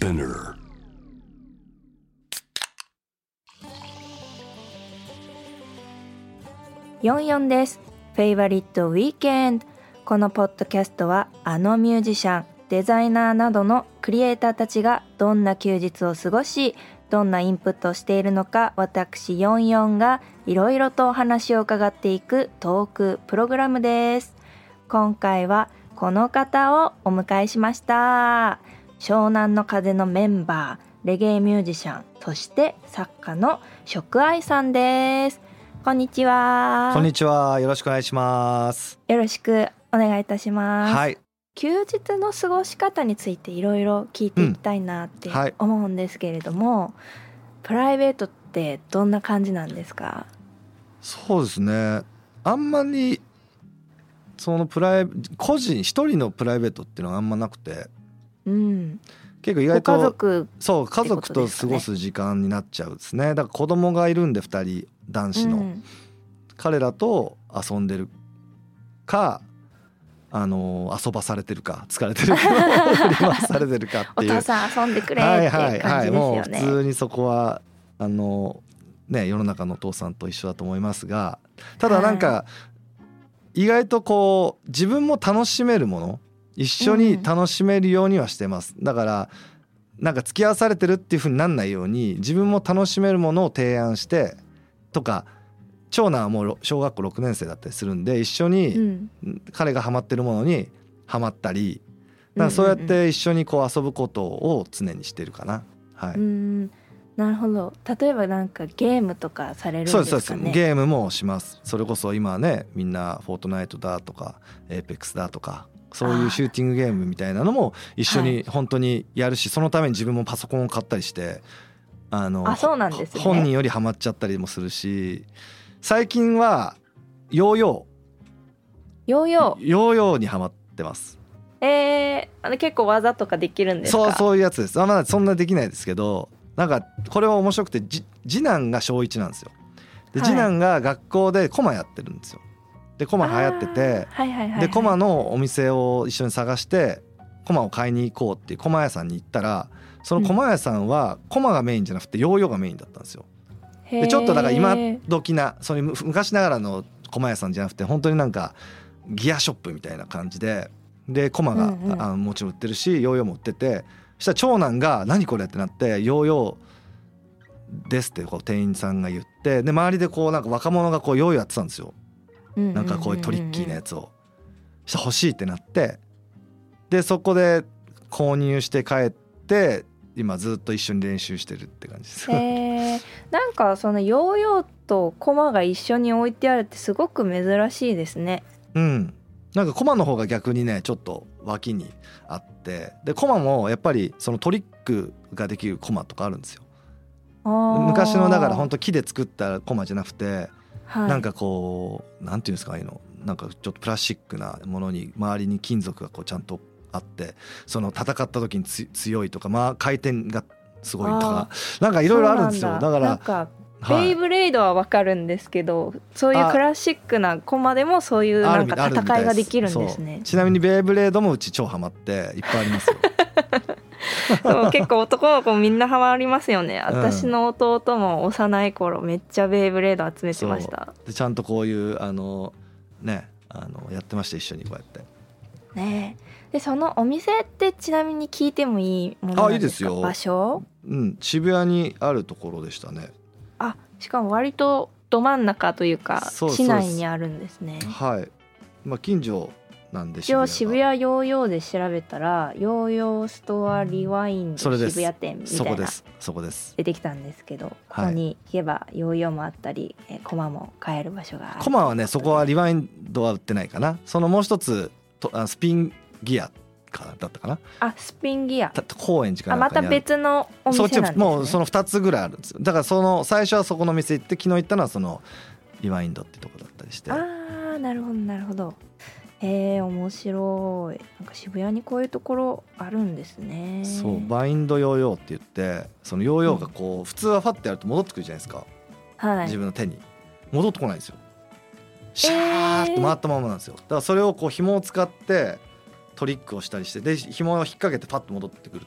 Spinner 44です。フェイバリットウィーケンド。このポッドキャストはあのミュージシャン、デザイナーなどのクリエイターたちがどんな休日を過ごし、どんなインプットをしているのか私44がいろいろとお話を伺っていくトークプログラムです。今回はこの方をお迎えしました。湘南の風のメンバー、レゲエミュージシャン、そして作家の食愛さんです。こんにちは。こんにちは。よろしくお願いします。よろしくお願いいたします。はい。休日の過ごし方についていろいろ聞いていきたいなってうんはい思うんですけれども、プライベートってどんな感じなんですか？そうですね。あんまりそのプライ個人一人のプライベートっていうのはあんまなくて、うん、結構意ご外と家族そう家族と過ごす時間になっちゃうですね。だから子供がいるんで二人男子の、うん彼らと遊んでるか。あの遊ばされてるか疲れてるか 振り回されてるかっていうお父さん遊んでくれっていう感じですよもう普ね。通にそこはあのね世の中のお父さんと一緒だと思いますがただなんか、意外とこう自分も楽しめるもの一緒に楽しめるようにはしてます、だからなんか付き合わされてるっていう風になんないように自分も楽しめるものを提案してとか長男はもう小学校6年生だったりするんで一緒うにん、彼がハマってるものにハマったりだからそうやって一緒にこう遊ぶことを常にしてるかな。はい、うん、なるほど。例えばなんかゲームとかされるんですかね？そうですゲームもします。それこそ今はねみんな「フォートナイト」だとか「エーペックス」だとかそういうシューティングゲームみたいなのも一緒に本当にやるしそのために自分もパソコンを買ったりしてあのあそうなんですね。本人よりハマっちゃったりもするし最近はヨーヨヨーヨー。ヨーヨーにハマってます。ー、えー、あの結構技とかできるんですか？そうそういうやつです。あまだそんなできないですけどなんかこれは面白くてじ次男が小1なんですよ。ではい。次男が学校でコマやってるんですよでコマ流行ってて。でコマのお店を一緒に探してコマを買いに行こうっていうコマ屋さんに行ったらそのコマ屋さんはコマがメインじゃなくてヨーヨーがメインだったんですよ。でちょっとだから今時なそれむ昔ながらのコマ屋さんじゃなくて本当になんかギアショップみたいな感じででコマが、うんうん。あもちろん売ってるしヨーヨーも売っててそしたら長男が「何これ?」ってなって「ヨーヨーです」ってこう店員さんが言ってで周りでこうなんか若者がこうヨーヨーやってたんですよなんかこういうトリッキーなやつを。そしたら欲しいってなってでそこで購入して帰って今ずっと一緒に練習してるって感じです。へーなんかそのヨーヨーとコマが一緒に置いてあるってすごく珍しいですね。うん、なんかコマの方が逆にねちょっと脇にあってでコマもやっぱりそのトリックができるコマとかあるんですよ昔のだから本当木で作ったコマじゃなくて、当なんかこうなんていうんですかああいうの。なんかちょっとプラスチックなものに周りに金属がこうちゃんとあってその戦った時につ強いとか、まあ、回転がすごいとかなんかいろいろあるんですよ。だ。からなんかはい。ベイブレードはわかるんですけど、そういうあクラシックなコマでもそういうなんか戦いができるんですね。ちなみにベイブレードもうち超ハマっていっぱいありますよ そう結構男の子みんなハマりますよね。ん。私の弟も幼い頃めっちゃベイブレード集めてました。でちゃんとこういうあのねあのやってました一緒にこうやって。ねえ。でそのお店ってちなみに聞いてもいいものなんですか？あいいですよ。場所？うん渋谷にあるところでしたね。あしかも割とど真ん中というか市内にあるんですね。はい。まあ近所なんで一応渋が。谷ヨーヨーで調べたらヨーヨーストアリワインドそれです。渋谷店みたいなそこです。そこです。出てきたんですけど、はい。ここに行けばヨーヨーもあったりえーコマも買える場所がある。コマはねそこはリワインドは売ってないかな。そのもう一つとあスピンギアかだったかな。あスピンギア。た高円寺かあまた別のおそっち店なんです、ね、もうその2つぐらいある。んですよだからその最初はそこの店行って昨日行ったのはそのリワインドってとこだったりして。あーなるほどなるほどへえ面白い。なんか渋谷にこういうところあるんですね。そうバインドヨーヨーって言ってそのヨーヨーがこう普通はファッてやると戻ってくるじゃないですか。はい。自分の手に。戻ってこないんですよ。シャーって回ったままなんですよ。だからそれをこう紐を使ってトリックをしたりしてで紐を引っ掛けてパッと戻ってくるっ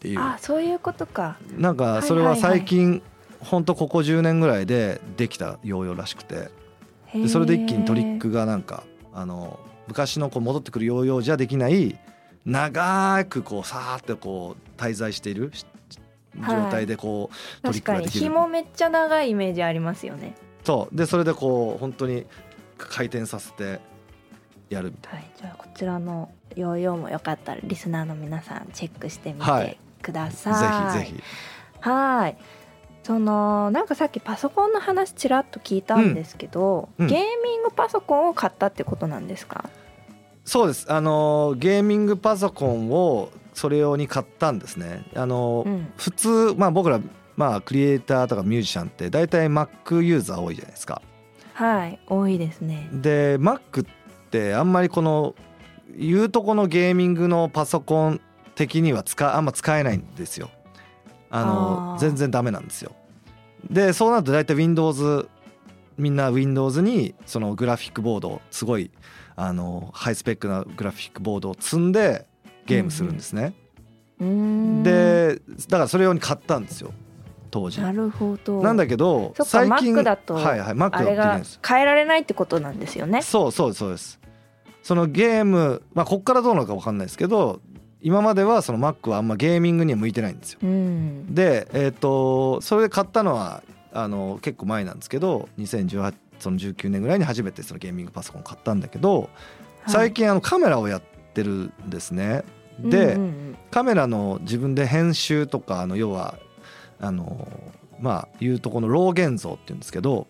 ていう。あそういうことか。なんかそれは最近ほんとここ10年ぐらいでできたヨーヨーらしくて。でそれで一気にトリックがなんかあの昔のこう戻ってくるヨーヨーじゃできない長くこうさーってこう滞在している状態でこう、トリックができる。紐めっちゃ長いイメージありますよね。そう。でそれでこう本当に回転させてやるみたいはい。じゃあこちらのヨーヨーもよかったらリスナーの皆さんチェックしてみてはい。くだな、さい、ぜひぜひ。はいそのなんかさっきパソコンの話ちらっと聞いたんですけど、うん。うん。ゲーミングパソコンを買ったってことなんですか？そうです。あのゲーミングパソコンをそれ用に買ったんですね。あの、うん。普通まあ僕らまあクリエイターとかミュージシャンって大体 Mac ユーザー多いじゃないですか。はい多いですね。で Mac ってあんまりこの言うとこのゲーミングのパソコン的には使あんま使えないんですよあの全然ダメなんですよ。でそうなると大体 Windows みんな Windows にそのグラフィックボードすごいあのハイスペックなグラフィックボードを積んでゲームするんですね、うーん。でだからそれ用に買ったんですよ。当時。なるほど。なんだけど最近 Mac だとはいはい Mac だとあれができないです。変えられないってことなんですよね。そうそうそうです。そのゲームまあこっからどうなのか分かんないですけど今まではその Mac はあんまゲーミングには向いてないんですよ。うん。でえっ、とそれで買ったのはあの結構前なんですけど2018その19年ぐらいに初めてそのゲーミングパソコンを買ったんだけど最近あのカメラをやってるんですね。で、うんうんカメラの自分で編集とかあの要はあのまあいうとこのロー現像っていうんですけど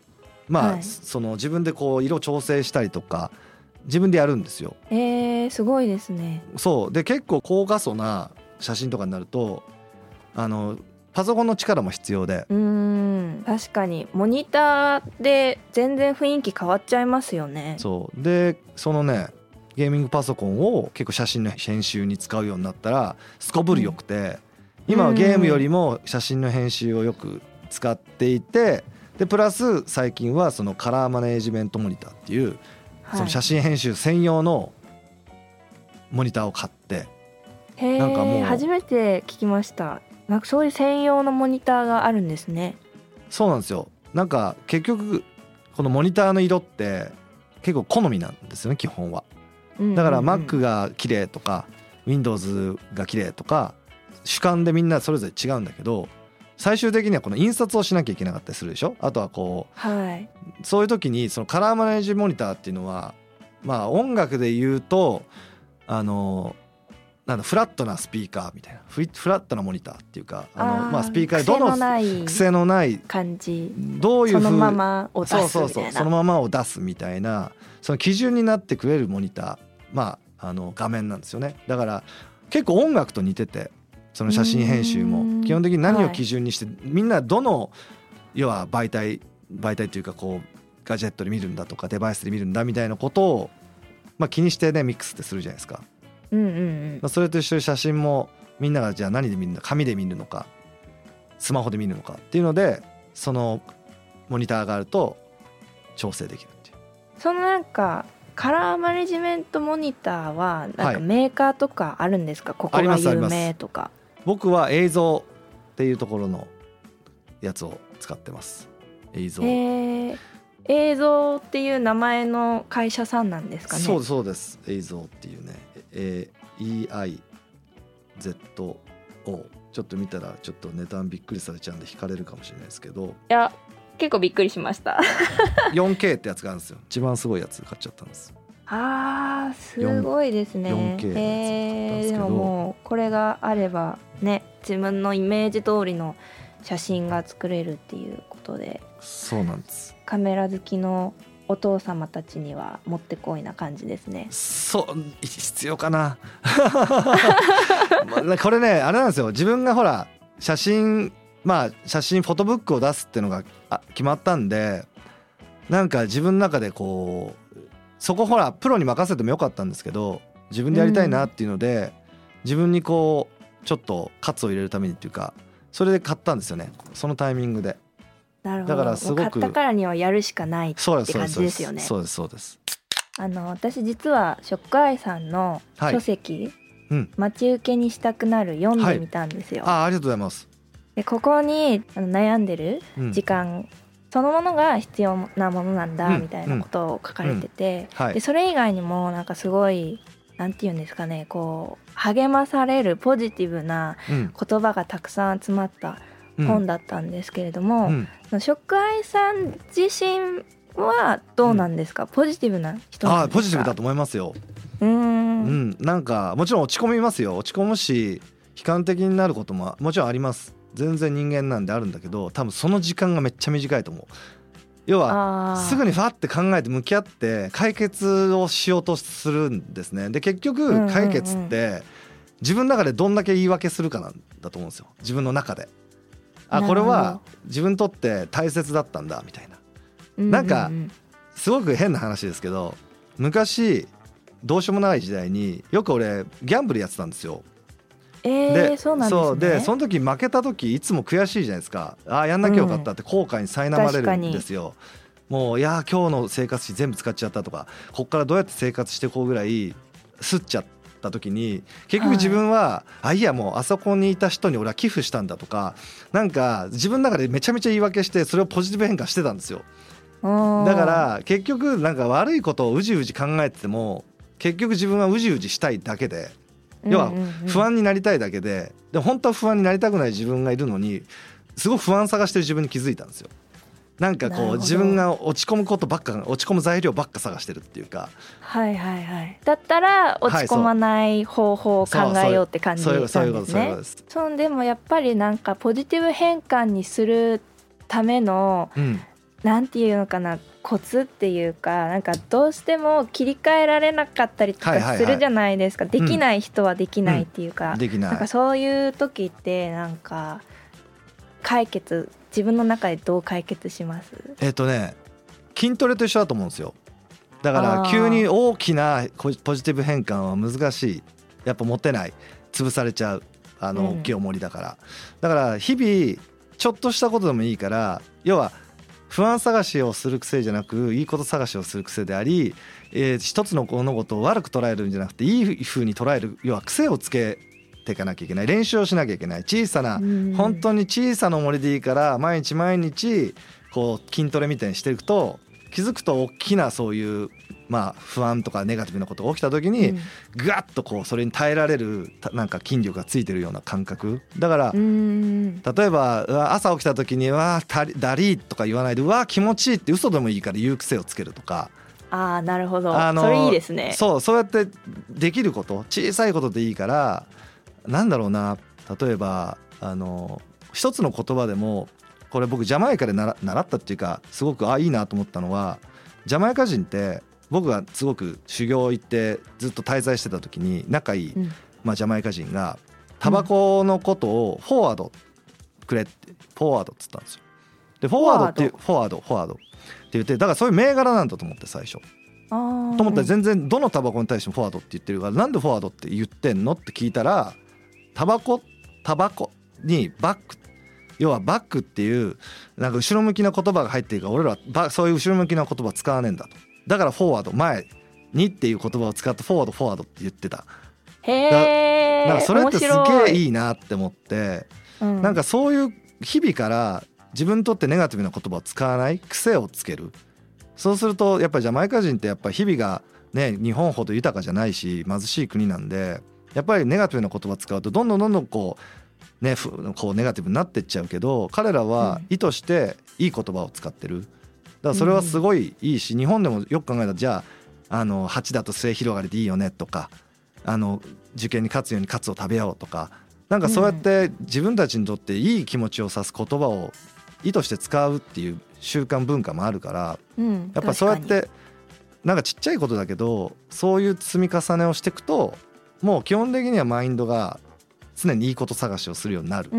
まあ、はい。その自分でこう色調整したりとか自分でやるんですよ。うんえー、すごいですね。そう。で結構高画素な写真とかになるとあのパソコンの力も必要で。うーん。確かに。モニターで全然雰囲気変わっちゃいますよね。そう。でそのねゲーミングパソコンを結構写真の編集に使うようになったらすこぶりよくて、今はゲームよりも写真の編集をよく使っていてでプラス最近はそのカラーマネージメントモニターっていうその写真編集専用のモニターを買ってなんかもう初めて聞きました。なんかそういう専用のモニターがあるんですね。そうなんですよ。なんか結局このモニターの色って結構好みなんですよね基本は。だから Mac が綺麗とか Windows が綺麗とか主観でみんなそれぞれ違うんだけど最終的にはこの印刷をしなきゃいけなかったりするでしょ？あとはこはい、うそういう時にそのカラーマネージモニターっていうのはまあ音楽で言うとあのなんだフラットなスピーカーみたいな。フラットなモニターっていうかあのまあスピーカーでど癖の癖のない感じ。どういうふうそのままを出すそうそうそうそのままを出すみたいな。その基準になってくれるモニターまああの画面なんですよね。だから結構音楽と似ててその写真編集も。ん。基本的に何を基準にして、みんなどの要は媒体媒体というかこうガジェットで見るんだとかデバイスで見るんだみたいなことを、まあ、気にしてねミックスってするじゃないですか、うんうんそれと一緒に写真もみんながじゃあ何で見るのか紙で見るのかスマホで見るのかっていうのでそのモニターがあると調整できるっていう。そのなんかカラーマネジメントモニターはなんはい。かメーカーとかあるんですか、ここありが有ますあります。名とか僕は映像っていうところのやつを使ってます。映像、へー。映像っていう名前の会社さんなんですかね？そうですそうです。映像っていうね、えー EIZO ちょっと見たらちょっと値段びっくりされちゃうんで引かれるかもしれないですけど。いや結構びっくりしました。4K ってやつがあるんですよ。一番すごいやつ買っちゃったんですあーすごいですね。4K のやつ買ったんへー。でももうこれがあればね自分のイメージ通りの写真が作れるっていうことで。そうなんです。カメラ好きのお父様たちにはもってこいな感じですね。そう必要かな。まあこれねあれなんですよ。自分がほら写真まあ写真フォトブックを出すっていうのがあ決まったんでなんか自分の中でこうそこほらプロに任せてもよかったんですけど自分でやりたいなっていうので、自分にこうちょっと喝を入れるためにっていうかそれで買ったんですよね。そのタイミングで。なるほど。だからすごく買ったからにはやるしかないってそうですそう感ですそうですじです。よねそうですそうです。あの私実はショックアイさんのはい。書籍うん。待ち受けにしたくなる読んでみたんですよ。あありがとうございます、でここにあの悩んでるうん。時間そのものが必要なものなんだうんみたいなことを書かれてて、はい。でそれ以外にもなんかすごいなんて言うんですかねこう励まされるポジティブなうん。言葉がたくさん集まったうん。本だったんですけれども、うん。ショックアイさん自身はどうなんですか、ポジティブな人あポジティブだと思いますよ、うーうんん、なんかもちろん落ち込みますよ。落ち込むし悲観的になることももちろんあります全然人間なんであるんだけど多分その時間がめっちゃ短いと思う。要はすぐにファって考えて向き合って解決をしようとするんですね。で結局解決って自分の中でどんだけ言い訳するかなんだと思うんですよ。自分の中で。あこれはほ自分にとって大切だったんだみたいな。なんかすごく変な話ですけど昔どうしようもない時代によく俺ギャンブルやってたんですよ。えー、そうなんですね。でその時負けた時いつも悔しいじゃないですか。ああやんなきゃよかったって後悔に苛まれるんですよ。もういやー今日の生活費全部使っちゃったとかこっからどうやって生活していこうぐらいすっちゃった時に結局自分は、あいいやもうあそこにいた人に俺は寄付したんだとかなんか自分の中でめちゃめちゃ言い訳してそれをポジティブ変換してたんですよ。うん。だから結局なんか悪いことをうじうじ考えてても結局自分はうじうじしたいだけで要は不安になりたいだけででも本当は不安になりたくない自分がいるのにすごい不安探してる自分に気づいたんですよ。なんかこう自分が落ち込むことばっか落ち込む材料ばっか探してるっていうか。はいはいはい。だったら落ち込まない方法を考えようって感じなんですそういうそういうことそういうこねとです。そうでもやっぱりなんかポジティブ変換にするためのうんなんていうのかなコツっていうかなんかどうしても切り替えられなかったりとはいはいはい。かするじゃないですか、できない人はできないっていうか、できない。なんかそういう時ってなんか解決自分の中でどう解決します？えっ、とね筋トレと一緒だと思うんですよ。だから急に大きなポジティブ変換は難しい。やっぱ持てない。潰されちゃう。あのうん。大きい重りだから、だから日々ちょっとしたことでもいいから要は不安探しをする癖じゃなくいいこと探しをする癖であり、えー一つの物事を悪く捉えるんじゃなくていい風に捉える要は癖をつけていかなきゃいけない。練習をしなきゃいけない。小さなうん。本当に小さな重りでいいから毎日毎日こう筋トレみたいにしていくと気づくと大きなそういうまあ不安とかネガティブなことが起きた時にうん。ぐわっとこうそれに耐えられるたなんか筋力がついてるような感覚。だからうん例えば朝起きた時に「うわたりだりー」とか言わないで「うわ気持ちいい」って嘘でもいいから言う癖をつけるとか。ああなるほど、あのそれいいですね。そうそうやってできること小さいことでいいからなんだろうな。例えばあの一つの言葉でもこれ僕ジャマイカで習習ったっていうかすごくあいいなと思ったのはジャマイカ人って僕がすごく修行行ってずっと滞在してた時に仲いい、うんまあ、ジャマイカ人がタバコのことをフォワードくれってフォワードっつったんですよ。でフォワードっていうフォワードフォワードって言ってだからそういう銘柄なんだと思って最初。と思ったら全然どのタバコに対してもフォワードって言ってるからなんでフォワードって言ってんのって聞いたらタバコタバコにバック要はバックっていうなんか後ろ向きな言葉が入ってるから俺らはバそういう後ろ向きな言葉使わねえんだとだからフォワード前にっていう言葉を使ってフォワードフォワードって言ってた。へえそれってすげえいい、いなって思ってうん。なんかそういう日々から自分にとってネガティブな言葉を使わない癖をつける。そうするとやっぱりジャマイカ人ってやっぱ日々がね日本ほど豊かじゃないし貧しい国なんでやっぱりネガティブな言葉使うとどんどんどんどんこうねふこうネガティブになってっちゃうけど彼らは意図していい言葉を使ってる。だからそれはすごいいいし日本でもよく考えたらじゃああの8だと末広がりでいいよねとかあの受験に勝つようにカツを食べようとかなんかそうやって自分たちにとっていい気持ちを指す言葉を意図して使うっていう習慣文化もあるからうん、やっぱそうやってなんかちっちゃいことだけどそういう積み重ねをしていくともう基本的にはマインドが常にいいこと探しをするようになる。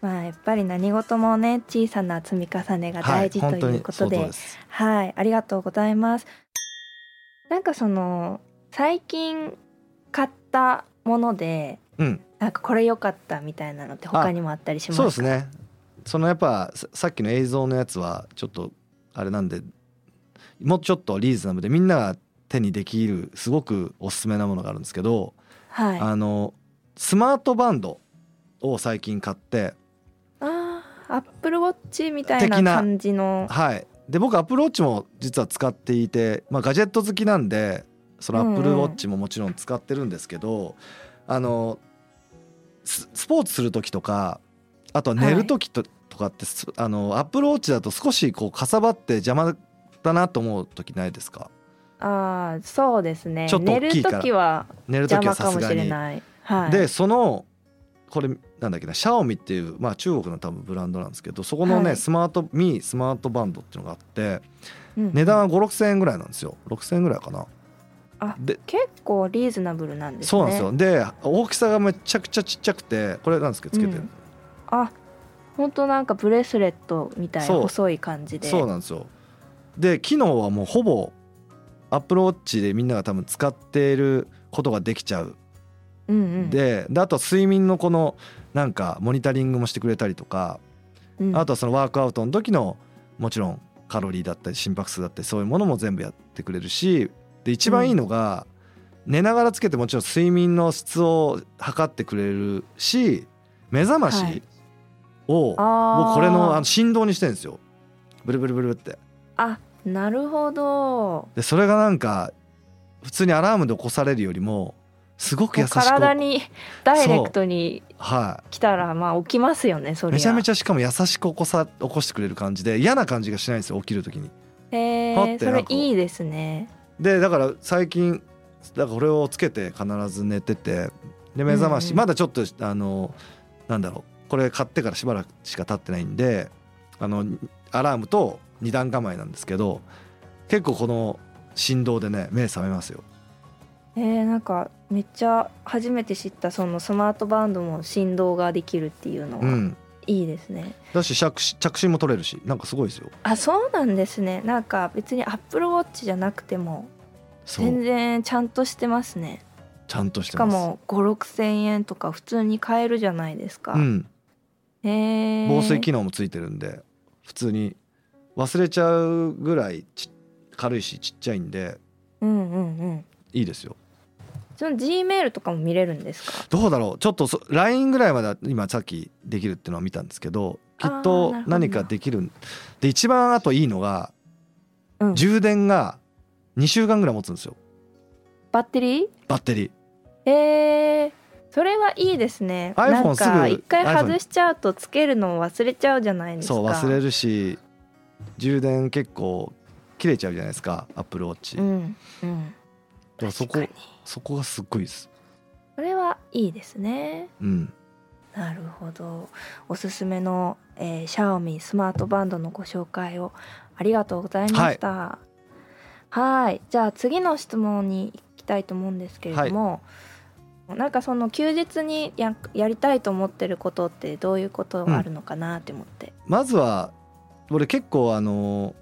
まあやっぱり何事もね小さな積み重ねが大事、ということではい、ありがとうございます。なんかその最近買ったものでうん、なんかこれ良かったみたいなのって他にもあったりしますか？そうです。ねそのやっぱささっきの映像のやつはちょっとあれなんでもうちょっとリーズナブルでみんなが手にできるすごくおすすめなものがあるんですけどはいあのスマートバンドを最近買ってアップルウォッチみたいな感じの。はい。で僕アップルウォッチも実は使っていて、まあ、ガジェット好きなんでそのアうんうん。ップルウォッチももちろん使ってるんですけど、あのススポーツする時とかあとは寝る時と,、とかってすあのアップルウォッチだと少しこうかさばって邪魔だなと思う時ないですか？ああそうですね。ちょっと寝る大きいから。時は寝る時は邪魔かも。しれない。はい。でそのこれなんだっけなシャオミっていう、まあ、中国の多分ブランドなんですけどそこのね、はい。スマートミースマートバンドっていうのがあってうん値段は5 6千円ぐらいなんですよ。6千円ぐらいかな。あで結構リーズナブルなんですね。そうなんですよ。で大きさがめちゃくちゃちっちゃくてこれなんですけどつけてる、うん。あ本当なんかブレスレットみたいな細い感じで。そうなんですよ。で機能はもうほぼアップルウォッチでみんなが多分使っていることができちゃう、うんうん。でであとは睡眠のこのなんかモニタリングもしてくれたりとか、うん。あとはそのワークアウトの時のもちろんカロリーだったり心拍数だったりそういうものも全部やってくれるしで一番いいのが、寝ながらつけてもちろん睡眠の質を測ってくれるし目覚ましはい。を、あー。もうこれのあの振動にしてるんですよ。ブルブルブルって。あなるほど。でそれがなんか普通にアラームで起こされるよりもすごく優しく。体にダイレクトには来たらまあ起きますよねそい、れめちゃめちゃゃしかも優しく起こさ起こしてくれる感じで嫌な感じがしないんですよ起きる時に。へえそれいいですね。でだから最近だからこれをつけて必ず寝ててで目覚まし、うんうん。まだちょっとあのなんだろうこれ買ってからしばらくしか経ってないんであのアラームと二段構えなんですけど結構この振動でね目覚めますよ。えー、なんかめっちゃ初めて知ったそのスマートバンドも振動ができるっていうのは。うん。いいですね、だし着信着信も取れるしなんかすごいですよ。あそうなんですね。なんか別にアップルウォッチじゃなくても全然ちゃんとしてますね。ちゃんとししてかます。も5 6千円とか普通に買えるじゃないですか、うん。防水機能もついてるんで普通に忘れちゃうぐらいち軽いしちっちゃいんでうんうんうん。いいですよその G メールとかも見れるんですか？どうだろう。ちょっとそ LINE ぐらいまでは今さっきできるっていうのを見たんですけどきっと何かできるんで一番あといいのがうん。充電が2週間ぐらい持つんですよ。バッテリー？バッテリー。えー、それはいいですね。iPhone なんすぐか一回外しちゃうとつけるのを忘れちゃうじゃないですか。そう忘れるし充電結構切れちゃうじゃないですか。Apple Watch、うんうん。だからそこそこがすっごいです。それはいいですね。うん。なるほど。おすすめの、えー、シャオミスマートバンドのご紹介をありがとうございました。はい。じゃあ次の質問に行きたいと思うんですけれども、なんかその休日にややりたいと思ってることってどういうことがあるのかなって思って、まずは俺結構あの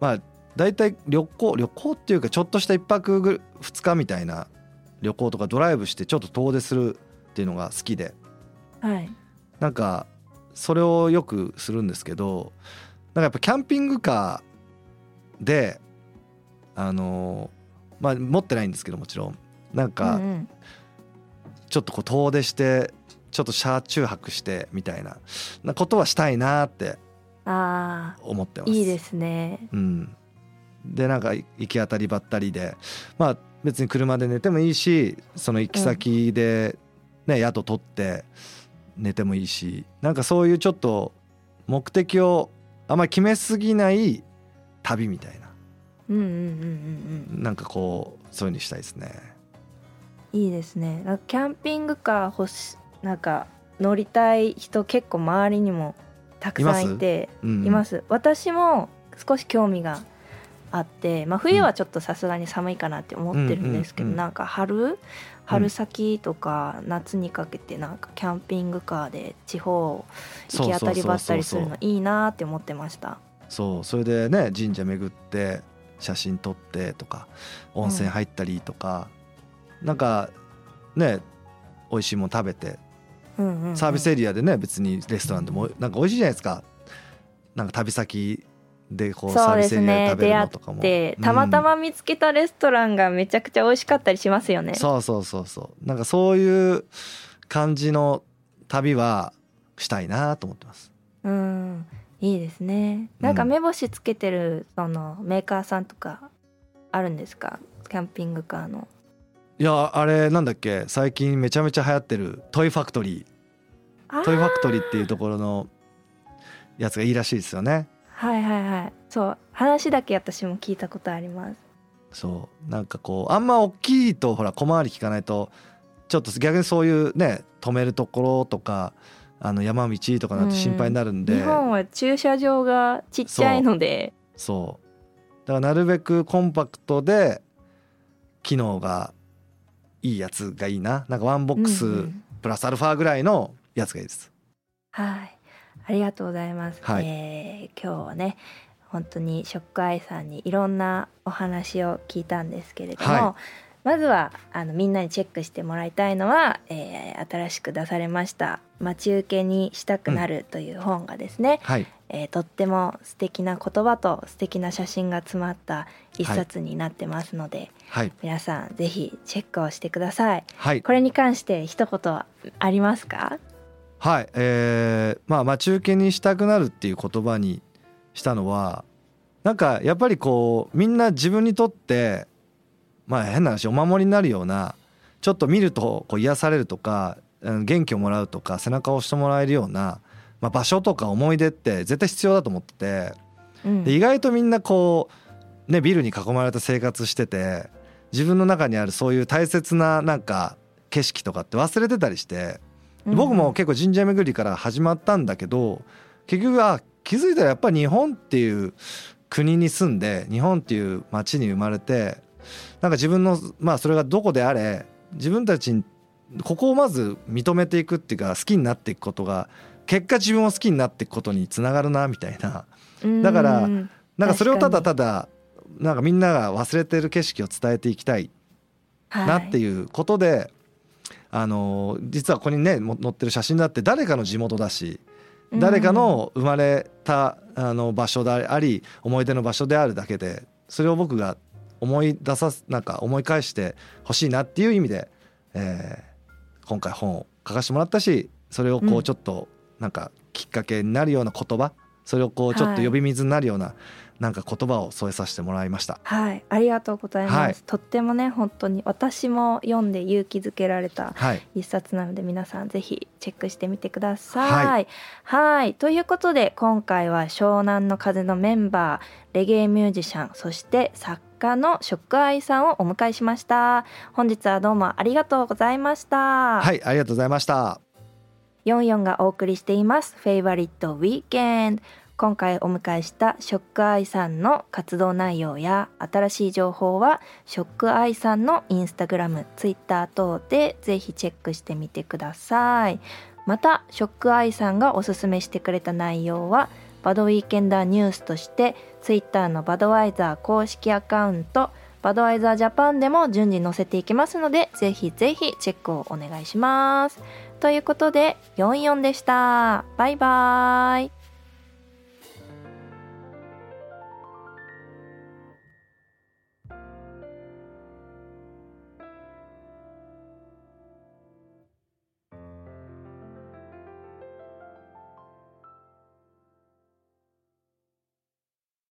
まあ大体旅行旅行っていうかちょっとした1泊ぐ2日みたいな旅行とかドライブしてちょっと遠出するっていうのが好きで。はい。なんかそれをよくするんですけどなんかやっぱキャンピングカーであのまあ持ってないんですけどもちろん。なんうんかうん。ちょっとこう遠出してちょっと車中泊してみたいななことはしたいなってあ思ってます。ーいいですね。うん、でなんか行き当たりばったりでまあ別に車で寝てもいいしその行き先で、ね宿取って寝てもいいしなんかそういうちょっと目的をあんまり決めすぎない旅みたいな。うんうんうんうんうん。なんかこうそういうふうにしたいですね。いいですね。なんかキャンピングカー欲しなんか乗りたい人結構周りにもたくさんいてうん、います。私も少し興味があって、まあ、冬はちょっとさすがに寒いかなって思ってるんですけど、うんうんうんなんか春春先とか夏にかけてなんかキャンピングカーで地方行き当たりばったりするのいいなって思ってました。そうそれでね神社巡って写真撮ってとか温泉入ったりとか、なんかね美味しいもの食べてうんうんうん。サービスエリアでね別にレストランでもなんか美味しいじゃないですか。なんか旅先でこうそうでサービスエリアですね食べるのとかも。ってたまたうんま見つけたレストランがめちゃくちゃ美味しかったりしますよね、そうそうそうそう。なんかそういう感じの旅はしたいなと思ってます。うん。いいですね。なんか目星つけてるそのメーカーさんとかあるんですか？キャンピングカーの。いやあれなんだっけ？最近めちゃめちゃ流行ってるトイファクトリー。トイファクトリーっていうところのやつがいいらしいですよねはいはいはい。そう話だけ私も聞いたことあります。そう。なんかこうあんま大きいとほら小回り効かないとちょっと逆にそういうね止めるところとかあの山道とかなって心配になるんで、日本は駐車場がちっちゃいので。そう。だからなるべくコンパクトで機能がいいやつがいいな。なんかワンボックスうんうん。プラスアルファぐらいのやつがいいです、はいありがとうございます、はい。えー今日はね本当にショックアイさんにいろんなお話を聞いたんですけれども、はまずはあのみんなにチェックしてもらいたいのは、えー新しく出されました「待ち受けにしたくなる」という本がですね、はい。えーとっても素敵な言葉と素敵な写真が詰まった一冊になってますので、はい。皆さんぜひチェックをしてください。これに関して一言ありますか？はいえー、まあ待ち受けにしたくなるっていう言葉にしたのはなんかやっぱりこうみんな自分にとってまあ変な話お守りになるようなちょっと見るとこう癒されるとかうん元気をもらうとか背中を押してもらえるような、まあ、場所とか思い出って絶対必要だと思っててうん。で意外とみんなこうねビルに囲まれた生活してて自分の中にあるそういう大切ななんか景色とかって忘れてたりして僕も結構神社巡りから始まったんだけど結局は気づいたらやっぱり日本っていう国に住んで日本っていう町に生まれてなんか自分のまあそれがどこであれ自分たちにここをまず認めていくっていうか好きになっていくことが結果自分を好きになっていくことにつながるなみたいな。うん。だからうんなんかそれをただ確ただなんかみんなが忘れてる景色を伝えていきたいなってう、いうことで、あの実はここにねも載ってる写真だって誰かの地元だしはい誰かの生まれたあの場所であり思い出の場所であるだけでそれを僕が思い出さすなんか思い返してほしいなっていう意味で、えー今回本を書かせてもらったしそれをこううん。ちょっとなんかきっかけになるような言葉それをこうちょっと呼び水になるようななんか言葉を添えさせてもらいました。はい、ありがとうございます。はいとってもね、本当に私も読んで勇気づけられたはい、一冊なので、皆さんぜひチェックしてみてください。はい、ということで、今回は湘南の風のメンバー、レゲエミュージシャン、そして作家のショックアイさんをお迎えしました。本日はどうもありがとうございました。はい、ありがとうございました。44がお送りしていますフェイバリットウィーケンド今回お迎えしたショックアイさんの活動内容や新しい情報はショックアイさんのインスタグラムツイッター等でぜひチェックしてみてください。またショックアイさんがおすすめしてくれた内容はバドウィーケンダーニュースとしてツイッターのバドワイザー公式アカウントバドワイザージャパンでも順次載せていきますのでぜひぜひチェックをお願いします。ということで44でした。バイバーイ。